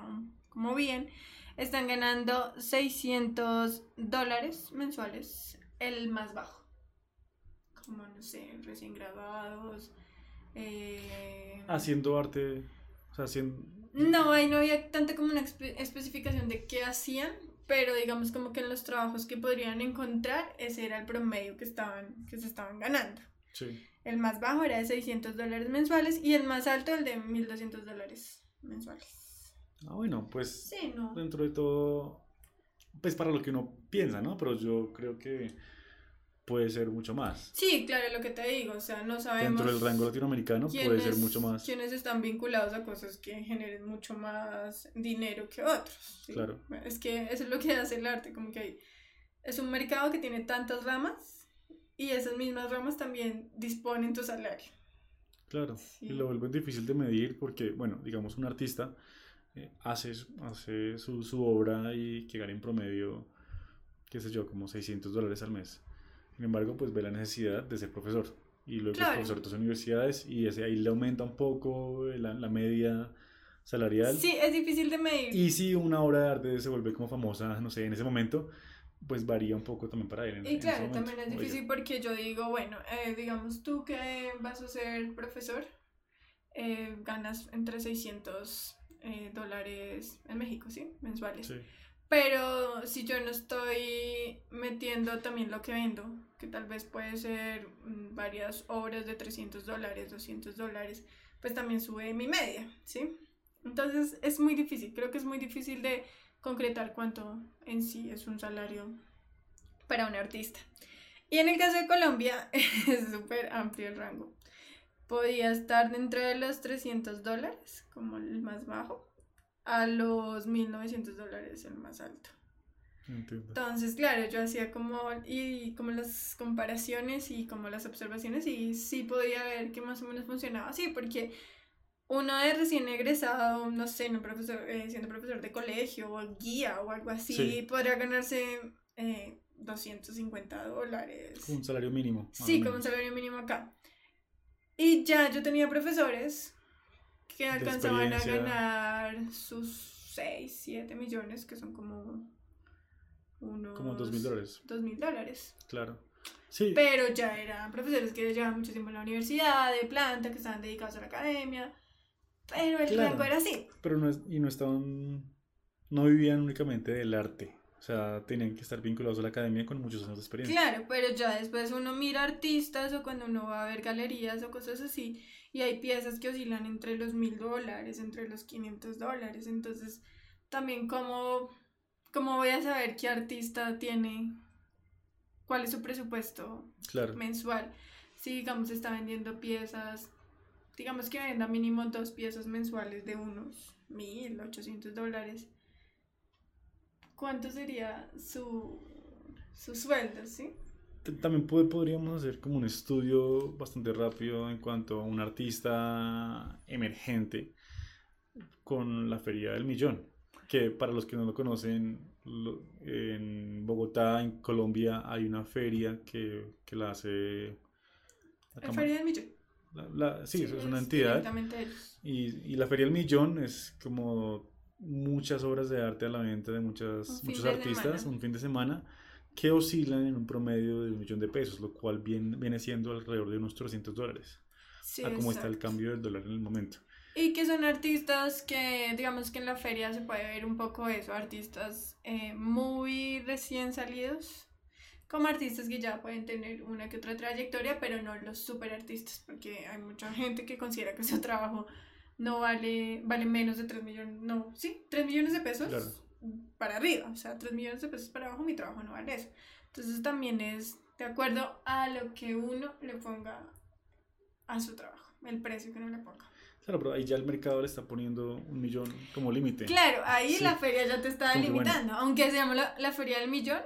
como bien, están ganando 600 dólares mensuales, el más bajo. Como, no sé, recién graduados, eh, haciendo arte, o sea, haciendo... No, ahí no había tanta como una especificación de qué hacían, pero digamos como que en los trabajos que podrían encontrar, ese era el promedio que, estaban, que se estaban ganando. Sí. El más bajo era de 600 dólares mensuales y el más alto el de 1200 dólares mensuales. Ah, bueno, pues sí, no. dentro de todo, pues para lo que uno piensa, ¿no? Pero yo creo que puede ser mucho más. Sí, claro, lo que te digo, o sea, no sabemos... Dentro del rango latinoamericano puede ser mucho más. Quienes están vinculados a cosas que generen mucho más dinero que otros. Claro. Es que eso es lo que hace el arte, como que hay, es un mercado que tiene tantas ramas y esas mismas ramas también disponen tu salario. Claro, y lo vuelve difícil de medir porque, bueno, digamos, un artista eh, hace, hace su, su obra y que gana en promedio, qué sé yo, como 600 dólares al mes sin embargo, pues ve la necesidad de ser profesor. Y luego es profesor de otras universidades y ese ahí le aumenta un poco la, la, media salarial. Sí, es difícil de medir. Y si una obra de arte se vuelve como famosa, no sé, en ese momento, pues varía un poco también para él. y claro, también es difícil porque yo digo, bueno, eh, digamos tú que vas a ser profesor, eh, ganas entre 600 eh, dólares en México, ¿sí? Mensuales. Sí. Pero si yo no estoy metiendo también lo que vendo, que tal vez puede ser mm, varias obras de 300 dólares, 200 dólares, pues también sube mi media, ¿sí? Entonces es muy difícil, creo que es muy difícil de concretar cuánto en sí es un salario para un artista. Y en el caso de Colombia (laughs) es súper amplio el rango. Podía estar dentro de los 300 dólares como el más bajo a los 1900 dólares el más alto. Entonces, claro, yo hacía como, y como las comparaciones y como las observaciones y sí podía ver que más o menos funcionaba así, porque uno de recién egresado, no sé, no profesor, eh, siendo profesor de colegio o guía o algo así, podría ganarse eh, 250 dólares. Un salario mínimo. Sí, como un salario mínimo acá. Y ya yo tenía profesores que alcanzaban a ganar sus 6, 7 millones, que son como unos... Como 2 mil dólares. 2 mil dólares. Claro. Sí. Pero ya eran profesores que llevaban mucho tiempo en la universidad, de planta, que estaban dedicados a la academia. Pero el rango era así. Pero no, y no estaban, no vivían únicamente del arte. O sea, tenían que estar vinculados a la academia con muchos años de experiencia. Claro, pero ya después uno mira artistas o cuando uno va a ver galerías o cosas así, y hay piezas que oscilan entre los mil dólares, entre los 500 dólares. Entonces, también cómo, ¿cómo voy a saber qué artista tiene, cuál es su presupuesto mensual? Si, digamos, está vendiendo piezas, digamos que venda mínimo dos piezas mensuales de unos 1.800 dólares, ¿cuánto sería su, su sueldo, sí? También podríamos hacer como un estudio bastante rápido en cuanto a un artista emergente con la Feria del Millón, que para los que no lo conocen, en Bogotá, en Colombia, hay una feria que, que la hace... La, Feria del Millón. sí, es una entidad. Y, y, la Feria del Millón es como muchas obras de arte a la venta de muchas, muchos artistas, un fin de semana que oscilan en un promedio de un millón de pesos, lo cual viene, viene siendo alrededor de unos 300 dólares, a cómo está el cambio del dólar en el momento. Y que son artistas que, digamos que en la feria se puede ver un poco eso, artistas eh, muy recién salidos, como artistas que ya pueden tener una que otra trayectoria, pero no los super artistas, porque hay mucha gente que considera que su trabajo no vale, vale menos de 3 millones, no, sí, 3 millones de pesos. Claro para arriba, o sea, 3 millones de pesos para abajo, mi trabajo no vale eso. Entonces también es de acuerdo a lo que uno le ponga a su trabajo, el precio que uno le ponga. Claro, pero ahí ya el mercado le está poniendo un millón como límite. Claro, ahí la feria ya te está limitando, aunque se llama la, feria del millón,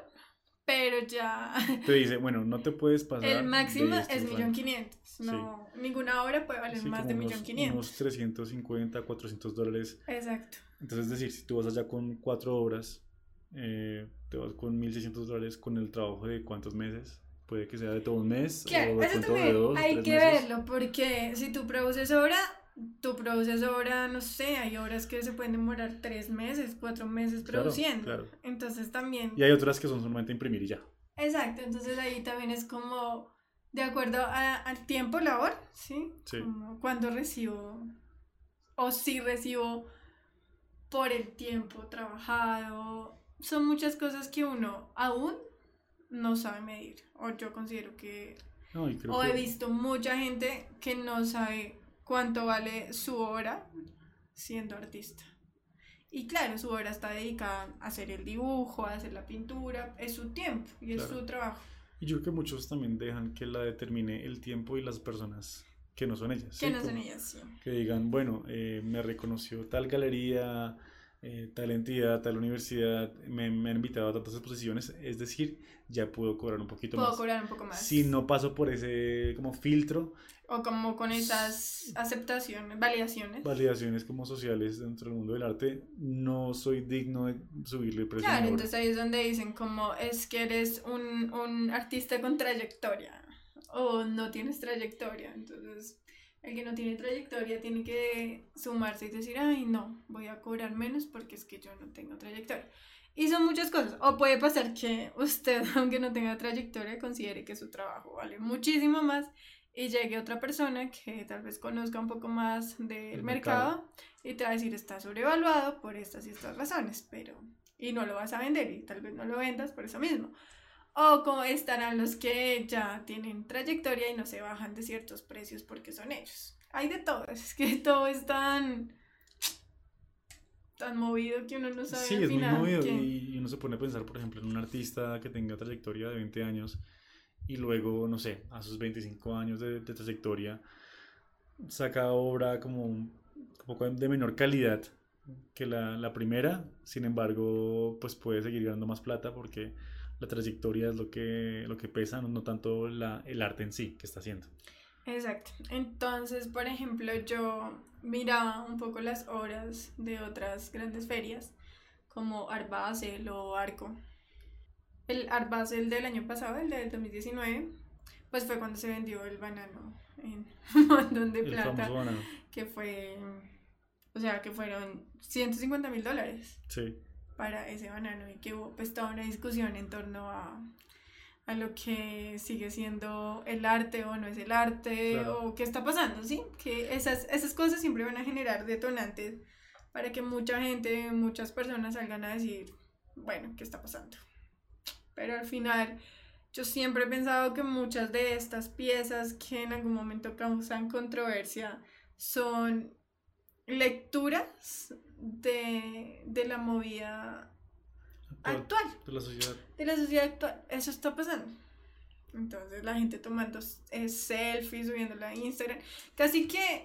pero ya... Te dice, bueno, no te puedes pasar... El máximo es millón quinientos, no, ninguna obra puede valer más de millón quinientos. Unos 350, 400 dólares. Exacto. Entonces, es decir, si tú vas allá con cuatro obras, eh, te vas con 1.600 dólares con el trabajo de cuántos meses. Puede que sea de todo un mes claro, o de, eso también de dos, hay que verlo, porque si tú produces obra, tú produces obra, no sé, hay obras que se pueden demorar tres meses, cuatro meses produciendo. Entonces también... Y hay otras que son solamente imprimir y ya. Exacto, entonces ahí también es como de acuerdo al tiempo labor, ¿sí? Sí. Como cuando recibo o si recibo por el tiempo trabajado. Son muchas cosas que uno aún no sabe medir. O yo considero que... o he visto mucha gente que no sabe cuánto vale su obra siendo artista. Y claro, su obra está dedicada a hacer el dibujo, a hacer la pintura, es su tiempo y es su trabajo. Y yo creo que muchos también dejan que la determine el tiempo y las personas que no son ellas. Que no son ellas, sí. Que digan, bueno, eh, me reconoció tal galería, eh, tal entidad, tal universidad, me, me, han invitado a tantas exposiciones, es decir, ya puedo cobrar un poquito más. Puedo cobrar un poco más. Si no paso por ese como filtro. O como con esas aceptaciones, validaciones. Validaciones como sociales dentro del mundo del arte, no soy digno de subirle el precio. Claro, entonces ahí es donde dicen como es que eres un, un artista con trayectoria o no tienes trayectoria. Entonces, el que no tiene trayectoria tiene que sumarse y decir, ay, no, voy a cobrar menos porque es que yo no tengo trayectoria. Y son muchas cosas. O puede pasar que usted, (laughs) aunque no tenga trayectoria, considere que su trabajo vale muchísimo más y llegue otra persona que tal vez conozca un poco más del mercado, y te va a decir está sobrevaluado por estas y estas razones, pero y no lo vas a vender y tal vez no lo vendas por eso mismo. O como estarán los que ya tienen trayectoria y no se bajan de ciertos precios porque son ellos. Hay de todo, es que (laughs) todo es tan, tan movido que uno no sabe. Sí, es muy movido y uno se pone a pensar, por ejemplo, en un artista que tenga trayectoria de 20 años y luego, no sé, a sus 25 años de, trayectoria, saca obra como, como de menor calidad que la, la primera, sin embargo, pues puede seguir ganando más plata porque la trayectoria es lo que, lo que pesa, no, tanto la, el arte en sí que está haciendo. Exacto. Entonces, por ejemplo, yo miraba un poco las obras de otras grandes ferias, como Art Basel o Arco. El Art Basel del año pasado, el del 2019, pues fue cuando se vendió el banano en (laughs) un montón de plata. Que fue, o sea, que fueron 150 mil dólares. Sí para ese banano y que hubo pues toda una discusión en torno a, a lo que sigue siendo el arte o no es el arte o qué está pasando, ¿sí? Que esas, esas cosas siempre van a generar detonantes para que mucha gente, muchas personas salgan a decir, bueno, ¿qué está pasando? Pero al final yo siempre he pensado que muchas de estas piezas que en algún momento causan controversia son lecturas de, de la movida actual. De la sociedad. De la sociedad actual. Eso está pasando. Entonces la gente tomando eh, selfies, subiéndola a Instagram. Casi que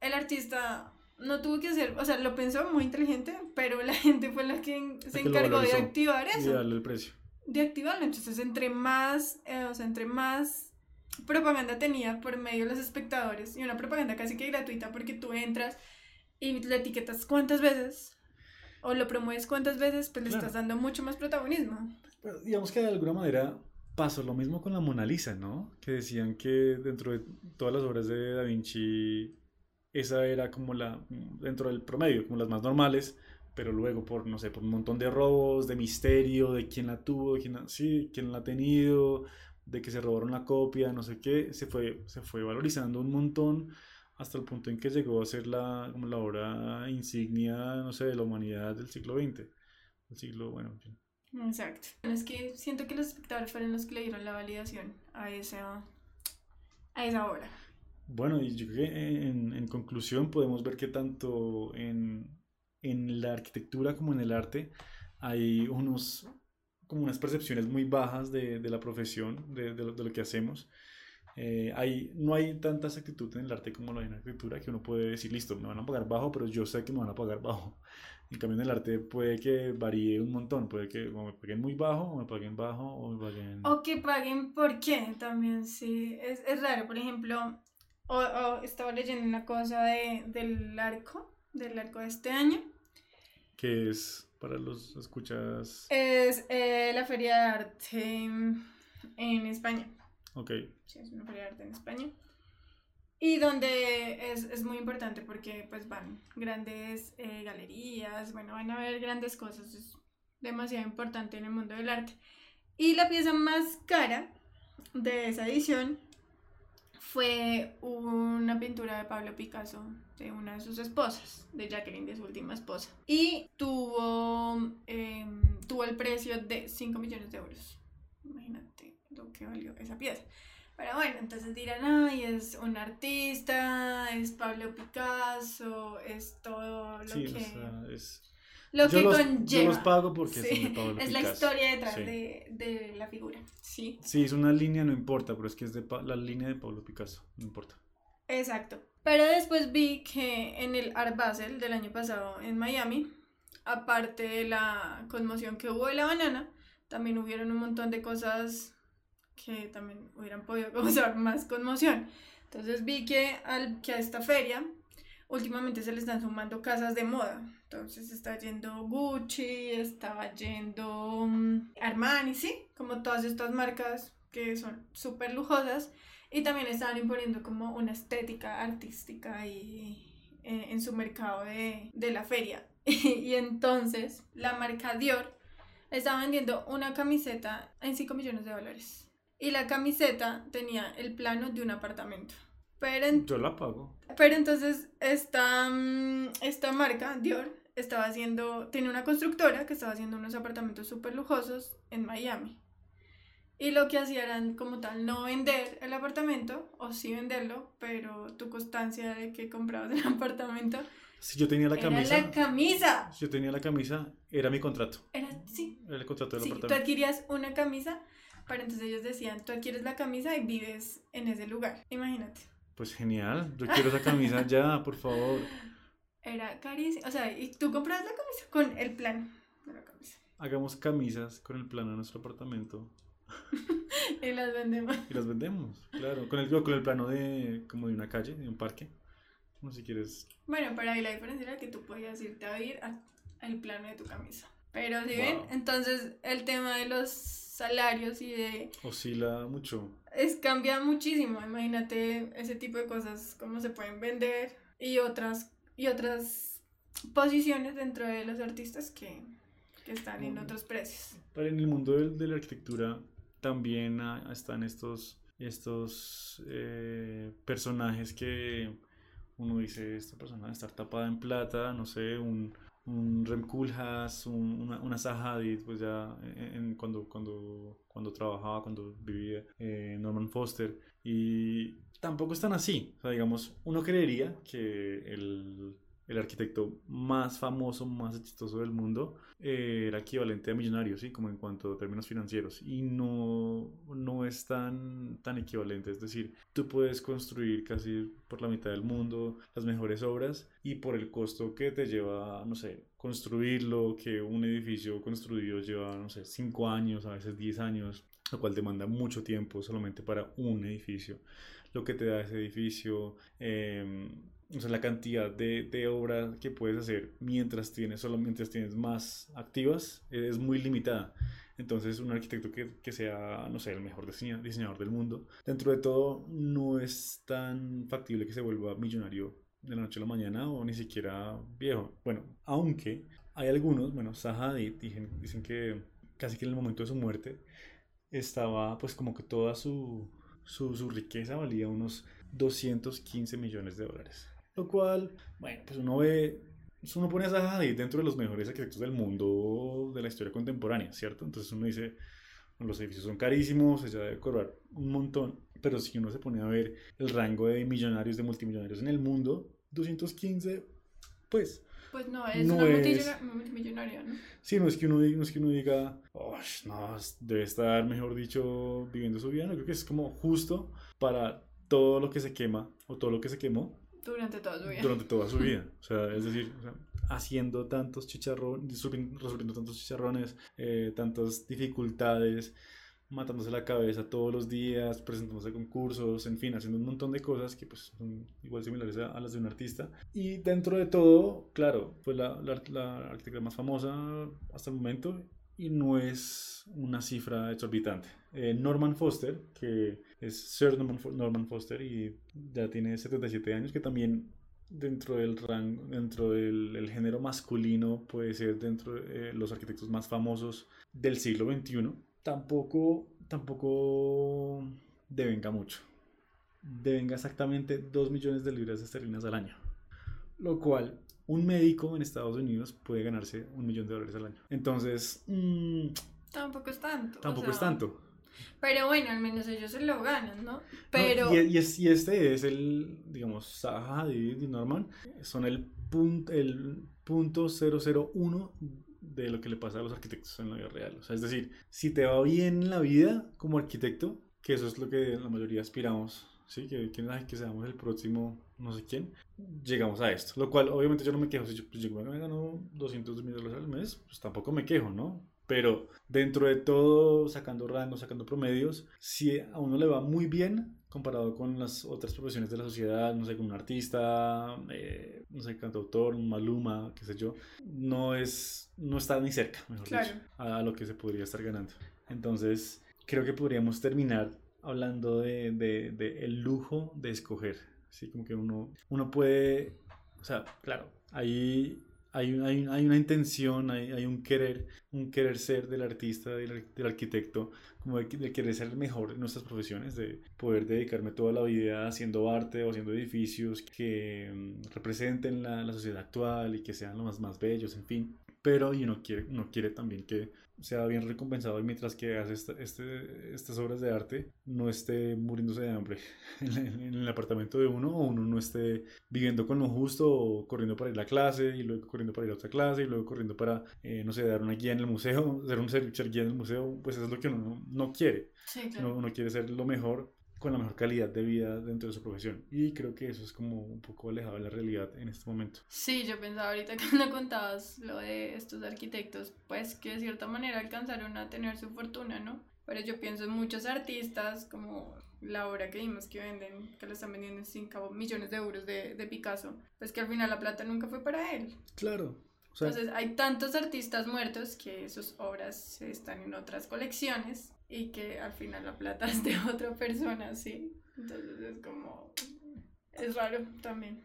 el artista no tuvo que hacer, o sea, lo pensó muy inteligente, pero la (laughs) gente fue la que se encargó de activar eso. Y darle el precio. De activarlo. Entonces, entre más, eh, o sea, entre más propaganda tenía por medio de los espectadores, y una propaganda casi que gratuita porque tú entras y le etiquetas cuántas veces, o lo promueves cuántas veces, pues le estás dando mucho más protagonismo. digamos que de alguna manera pasó lo mismo con la Mona Lisa, ¿no? Que decían que dentro de todas las obras de Da Vinci esa era como la, dentro del promedio, como las más normales, pero luego por, no sé, por un montón de robos, de misterio, de quién la tuvo, de quién, sí, quién la ha tenido, de que se robaron la copia, no sé qué, se fue, se fue valorizando un montón hasta el punto en que llegó a ser la, como la obra insignia, no sé, de la humanidad del siglo XX, el siglo, bueno, Exacto. Es que siento que los espectadores fueron los que le dieron la validación a esa, a esa obra. Bueno, y yo creo que en, en conclusión podemos ver que tanto en, en, la arquitectura como en el arte hay unos como unas percepciones muy bajas de, de la profesión, de, de, lo, de, lo, que hacemos. Eh, hay, no hay tanta exactitud en el arte como lo hay en la arquitectura que uno puede decir, listo, me van a pagar bajo, pero yo sé que me van a pagar bajo. En cambio, en el arte puede que varíe un montón, puede que o me paguen muy bajo, o me paguen bajo, o me paguen... O que paguen por qué, también, sí. Es, es raro, por ejemplo, o, estaba leyendo una cosa de, del arco, del arco de este año. ¿Qué es para los escuchas? Es eh, la Feria de Arte en España. Ok. Sí, es una Feria de Arte en España. Y donde es, es muy importante porque pues van grandes eh, galerías, bueno, van a ver grandes cosas, es demasiado importante en el mundo del arte. Y la pieza más cara de esa edición fue una pintura de Pablo Picasso, de una de sus esposas, de Jacqueline, de su última esposa. Y tuvo, em, tuvo el precio de 5 millones de euros. Imagínate lo que valió esa pieza. Pero bueno, entonces dirán, ay, es un artista, es Pablo Picasso, es todo lo que... es lo que conlleva. Yo los pago porque es la historia detrás de, de, la figura. Sí. Sí, es una línea, no importa, pero es que es de la línea de Pablo Picasso, no importa. Exacto. Pero después vi que en el Art Basel del año pasado en Miami, aparte de la conmoción que hubo de la banana, también hubieron un montón de cosas que también hubieran podido (laughs) causar más conmoción. Entonces vi que, al, que a esta feria últimamente se le están sumando casas de moda. Entonces está yendo Gucci, estaba yendo mm, Armani, sí, como todas estas marcas que son súper lujosas. Y también estaban imponiendo como una estética artística y, eh, en su mercado de, de la feria. (laughs) y entonces la marca Dior estaba vendiendo una camiseta en 5 millones de dólares. Y la camiseta tenía el plano de un apartamento. Pero Yo la pago. Pero entonces esta, mm, esta marca, Dior, estaba haciendo, tiene una constructora que estaba haciendo unos apartamentos súper lujosos en Miami. Y lo que hacía era como tal no vender el apartamento, o sí venderlo, pero tu constancia de que comprabas el (laughs) apartamento. Si yo tenía la camisa. Era la camisa. Si yo tenía la camisa, era mi contrato. Era, sí. Era el contrato del sí, apartamento. Tú adquirías una camisa, pero entonces ellos decían, tú adquieres la camisa y vives en ese lugar. Imagínate. Pues genial, yo quiero esa camisa (laughs) ya, por favor. Era carísimo. O sea, y tú compras la camisa con el plan de la camisa. Hagamos camisas con el plano de nuestro apartamento. (laughs) y las vendemos. Y las vendemos, claro. Con el, con el plano de como de una calle, de un parque. No si quieres. Bueno, pero ahí la diferencia era que tú podías irte a ir al plano de tu camisa. Pero si ven, entonces el tema de los salarios y de... Oscila mucho. Es, cambia muchísimo. Imagínate ese tipo de cosas, cómo se pueden vender y otras, y otras posiciones dentro de los artistas que, que están en otros precios. Pero en el mundo de, de la arquitectura también están estos, estos eh, personajes que uno dice, esta persona está tapada en plata, no sé, un un Rem Koolhaas, un, una, una pues ya en, cuando, cuando, cuando trabajaba, cuando vivía, eh, Norman Foster, y tampoco están así, o sea, digamos, uno creería que el, el arquitecto más famoso, más exitoso del mundo, eh, era equivalente a millonario, ¿sí? Como en cuanto a términos financieros. Y no, no es tan, tan equivalente. Es decir, tú puedes construir casi por la mitad del mundo las mejores obras y por el costo que te lleva, no sé, construirlo, que un edificio construido lleva, no sé, 5 años, a veces 10 años, lo cual demanda mucho tiempo solamente para un edificio. Lo que te da ese edificio, eh, o sea, la cantidad de, de obra que puedes hacer mientras tienes, solo mientras tienes más activas, es muy limitada. Entonces, un arquitecto que, que, sea, no sé, el mejor diseñador del mundo, dentro de todo, no es tan factible que se vuelva millonario de la noche a la mañana o ni siquiera viejo. Bueno, aunque hay algunos, bueno, Zaha dicen, dicen que casi que en el momento de su muerte estaba, pues, como que toda su, su, su riqueza valía unos 215 millones de dólares. Lo cual, bueno, pues uno ve, pues uno pone a Zaha dentro de los mejores arquitectos del mundo de la historia contemporánea, ¿cierto? Entonces uno dice, los edificios son carísimos, ella debe cobrar un montón, pero si uno se pone a ver el rango de millonarios, de multimillonarios en el mundo, 215, pues... Pues no, es no una es... multimillonaria, ¿no? Sí, no es que uno, no es que uno diga, oh, no, debe estar, mejor dicho, viviendo su vida, no, creo que es como justo para todo lo que se quema o todo lo que se quemó durante toda su vida. Durante toda su (laughs) vida. O sea, es decir, haciendo tantos chicharrones, resolviendo tantos chicharrones, eh, tantas dificultades, matándose la cabeza todos los días, presentándose a concursos, en fin, haciendo un montón de cosas que pues son igual similares a, las de un artista. Y dentro de todo, claro, fue la, la, la arquitecta más famosa hasta el momento y no es una cifra exorbitante. Eh, Norman Foster, que es Sir Norman, Foster y ya tiene 77 años, que también dentro del rango, dentro del género masculino puede ser dentro de eh, los arquitectos más famosos del siglo XXI, tampoco, tampoco devenga mucho. Devenga exactamente 2 millones de libras esterlinas al año. Lo cual un médico en Estados Unidos puede ganarse un millón de dólares al año. Entonces, mmm, tampoco es tanto. Tampoco es tanto. Pero bueno, al menos ellos se lo ganan, ¿no? Pero... y, y, este es el, digamos, Zaha y Norman, son el punto, el punto 001 de lo que le pasa a los arquitectos en la vida real. O sea, es decir, si te va bien en la vida como arquitecto, que eso es lo que la mayoría aspiramos ¿sí? Que, que, que seamos el próximo no sé quién, llegamos a esto. Lo cual, obviamente, yo no me quejo. Si yo, pues, yo me gano 200 mil dólares al mes, pues tampoco me quejo, ¿no? Pero dentro de todo, sacando rangos, sacando promedios, si a uno le va muy bien comparado con las otras profesiones de la sociedad, no sé, como un artista, eh, no sé, cantautor, un maluma, qué sé yo, no es, no está ni cerca, mejor dicho, a lo que se podría estar ganando. Entonces, creo que podríamos terminar hablando de, de, de, el lujo de escoger. Así como que uno, uno puede, o sea, claro, ahí hay, hay, hay una intención, hay, hay, un querer, un querer ser del artista, del, del arquitecto, como de, de, querer ser el mejor en nuestras profesiones, de poder dedicarme toda la vida haciendo arte o haciendo edificios que um, representen la, la, sociedad actual y que sean los más, más bellos, en fin. Pero uno quiere, uno quiere también que sea bien recompensado y mientras que hace este, estas obras de arte no esté muriéndose de hambre (laughs) en, el apartamento de uno o uno no esté viviendo con lo justo o corriendo para ir a la clase y luego corriendo para ir a otra clase y luego corriendo para, eh, no sé, dar una guía en el museo, (laughs) ser un ser guía en el museo, pues eso es lo que uno no, quiere. Sí, claro. uno, uno quiere ser lo mejor con la mejor calidad de vida dentro de su profesión. Y creo que eso es como un poco alejado de la realidad en este momento. Sí, yo pensaba ahorita (laughs) cuando contabas lo de estos arquitectos, pues que de cierta manera alcanzaron a tener su fortuna, ¿no? Pero yo pienso en muchos artistas, como la obra que vimos que venden, que lo están vendiendo en 5 millones de euros de, de Picasso, pues que al final la plata nunca fue para él. Claro. O sea, Entonces hay tantos artistas muertos que sus obras están en otras colecciones y que al final la plata (laughs) es de otra persona, ¿sí? Entonces es como... es raro también.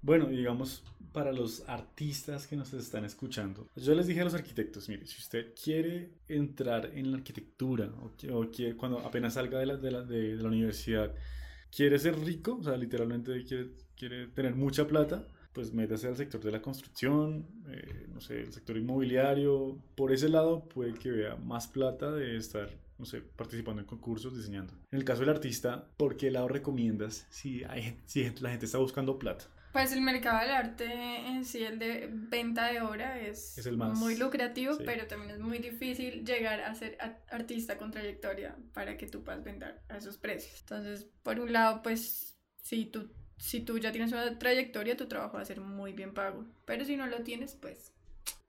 Bueno, digamos, para los artistas que nos están escuchando, yo les dije a los arquitectos, mire, si usted quiere entrar en la arquitectura o, cuando apenas salga de la, de, la, de, la, universidad, quiere ser rico, o sea, literalmente quiere, quiere tener mucha plata, pues métase al sector de la construcción, eh, no sé, el sector inmobiliario, por ese lado puede que vea más plata de estar no sé, participando en concursos, diseñando. En el caso del artista, ¿por qué lado recomiendas si, hay, si la gente está buscando plata? Pues el mercado del arte en sí, el de venta de obra, es, Es el más- muy lucrativo, sí. pero también es muy difícil llegar a ser artista con trayectoria para que tú puedas vender a esos precios. Entonces, por un lado, pues si tú, si tú ya tienes una trayectoria, tu trabajo va a ser muy bien pago, pero si no lo tienes, pues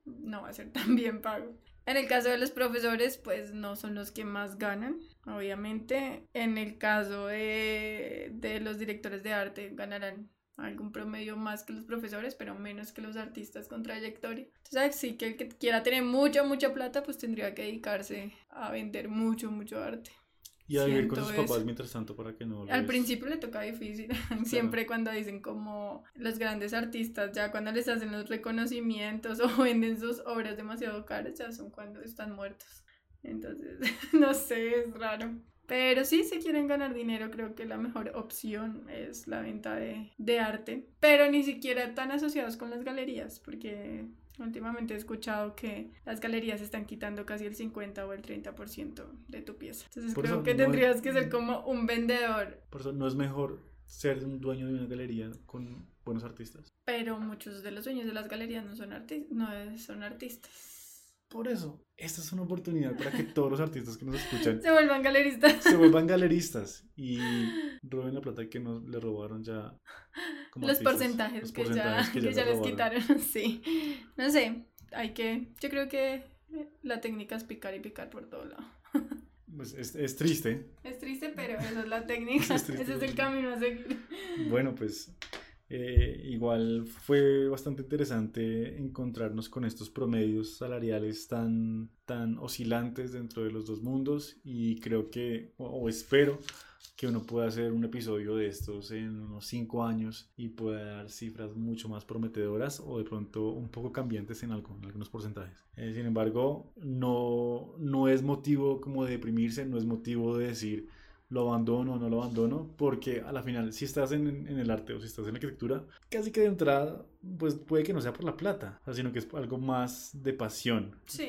no va a ser (laughs) tan bien pago. En el caso de los profesores, pues no son los que más ganan, obviamente. En el caso de, de los directores de arte, ganarán algún promedio más que los profesores, pero menos que los artistas con trayectoria. Entonces, sí que el que quiera tener mucha, mucha plata, pues tendría que dedicarse a vender mucho, mucho arte. Y a vivir con sus papás eso. mientras tanto para que no... Al principio le toca difícil, (laughs) siempre cuando dicen como los grandes artistas, ya cuando les hacen los reconocimientos (laughs) o venden sus obras demasiado caras, ya son cuando están muertos. Entonces, (laughs) no sé, es raro. Pero sí, si quieren ganar dinero, creo que la mejor opción es la venta de, de arte. Pero ni siquiera tan asociados con las galerías, porque últimamente he escuchado que las galerías están quitando casi el 50 o el 30% de tu pieza. Entonces Por creo que no tendrías es- que ser como un vendedor Por eso no es mejor ser un dueño de una galería con buenos artistas. Pero muchos de los dueños de las galerías no son, arti- no son artistas. Por eso, esta es una oportunidad para que todos los artistas que nos escuchan (laughs) Se vuelvan galeristas. se vuelvan (laughs) galeristas y roben la plata que nos le robaron ya. como Los artistas. porcentajes, Los que, ya, que (laughs) que ya le les quitaron. Sí. No sé. Hay que. Yo creo que la técnica es picar y picar por todo lado. Pues es, es triste. Es triste, pero esa es la técnica. Es triste, Ese es el camino a seguir. Bueno, pues eh, igual fue bastante interesante encontrarnos con estos promedios salariales tan, tan oscilantes dentro de los dos mundos y creo que, o, espero que uno pueda hacer un episodio de estos en unos cinco años y pueda dar cifras mucho más prometedoras o de pronto un poco cambiantes en, algo, en algunos porcentajes. Eh, sin embargo, no, no es motivo como de deprimirse, no es motivo de decir lo abandono o no lo abandono, porque a la final, si estás en, en el arte o si estás en la arquitectura, casi que de entrada, pues puede que no sea por la plata, sino que es algo más de pasión. Sí.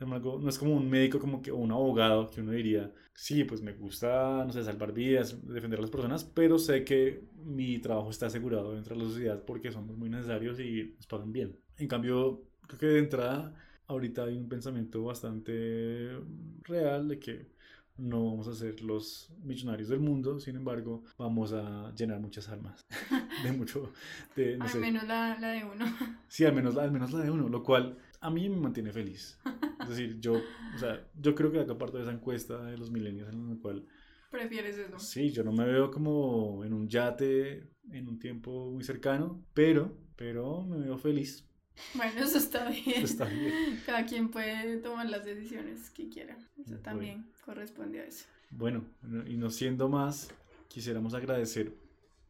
Algo- no es como un médico como que, o un abogado que uno diría, sí, pues me gusta, no sé, salvar vidas, defender a las personas, pero sé que mi trabajo está asegurado dentro de la sociedad porque somos muy necesarios y nos pagan bien. En cambio, creo que de entrada, ahorita hay un pensamiento bastante real de que no vamos a ser los millonarios del mundo, sin embargo, vamos a llenar muchas almas de (laughs) mucho, de, no Al sé, menos la, la de uno. Sí, al menos, la- al menos la de uno, lo cual a mí me mantiene feliz. Es decir, yo, o sea, yo creo que acá parto de esa encuesta de los millennials en la cual, Prefieres eso. sí, yo no me veo como en un yate en un tiempo muy cercano, pero, pero me veo feliz. (laughs) Bueno, eso está bien. Está bien. Cada quien puede tomar las decisiones que quiera. Eso Bueno. también corresponde a eso. Bueno, y no siendo más, quisiéramos agradecer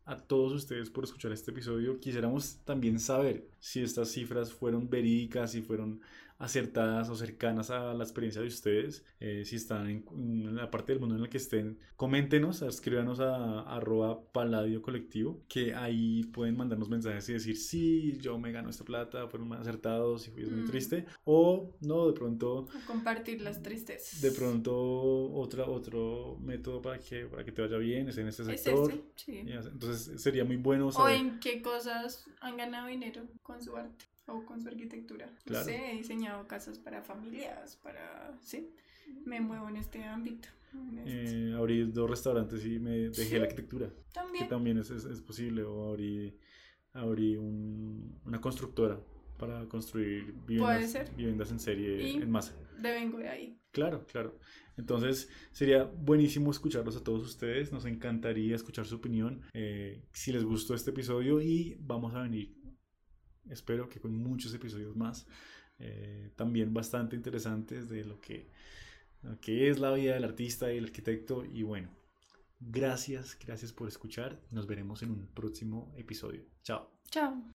a todos ustedes por escuchar este episodio. Quisiéramos también saber si estas cifras fueron verídicas, si fueron acertadas o cercanas a la experiencia de ustedes. Eh, si están en, en la parte del mundo en la que estén, coméntenos, escríbanos a arroba paladio colectivo, que ahí pueden mandarnos mensajes y decir, sí, yo me gano esta plata, fueron más acertados y es muy Mm. triste. O no, de pronto A compartir las tristezas. de pronto otra, otro método para que, para que te vaya bien es en este Es sector. este, sí. Entonces sería muy bueno O saber. en qué cosas han ganado dinero con su arte o con su arquitectura. Claro. No sé, he diseñado casas para familias, para... Sí, me muevo en este ámbito. en este. Eh, abrí dos restaurantes y me dejé Sí. la arquitectura, que También. también es, es, es posible. O abrí, abrí un- una constructora para construir viviendas, ser. viviendas en serie Y- en masa. Devengo de ahí. Claro, claro. Entonces sería buenísimo escucharlos a todos ustedes. Nos encantaría escuchar su opinión. eh, si les gustó este episodio y vamos a venir, espero que con muchos episodios más, eh, también bastante interesantes de lo que, lo que es la vida del artista y el arquitecto. Y bueno, gracias, gracias por escuchar. Nos veremos en un próximo episodio. Chao. Chao.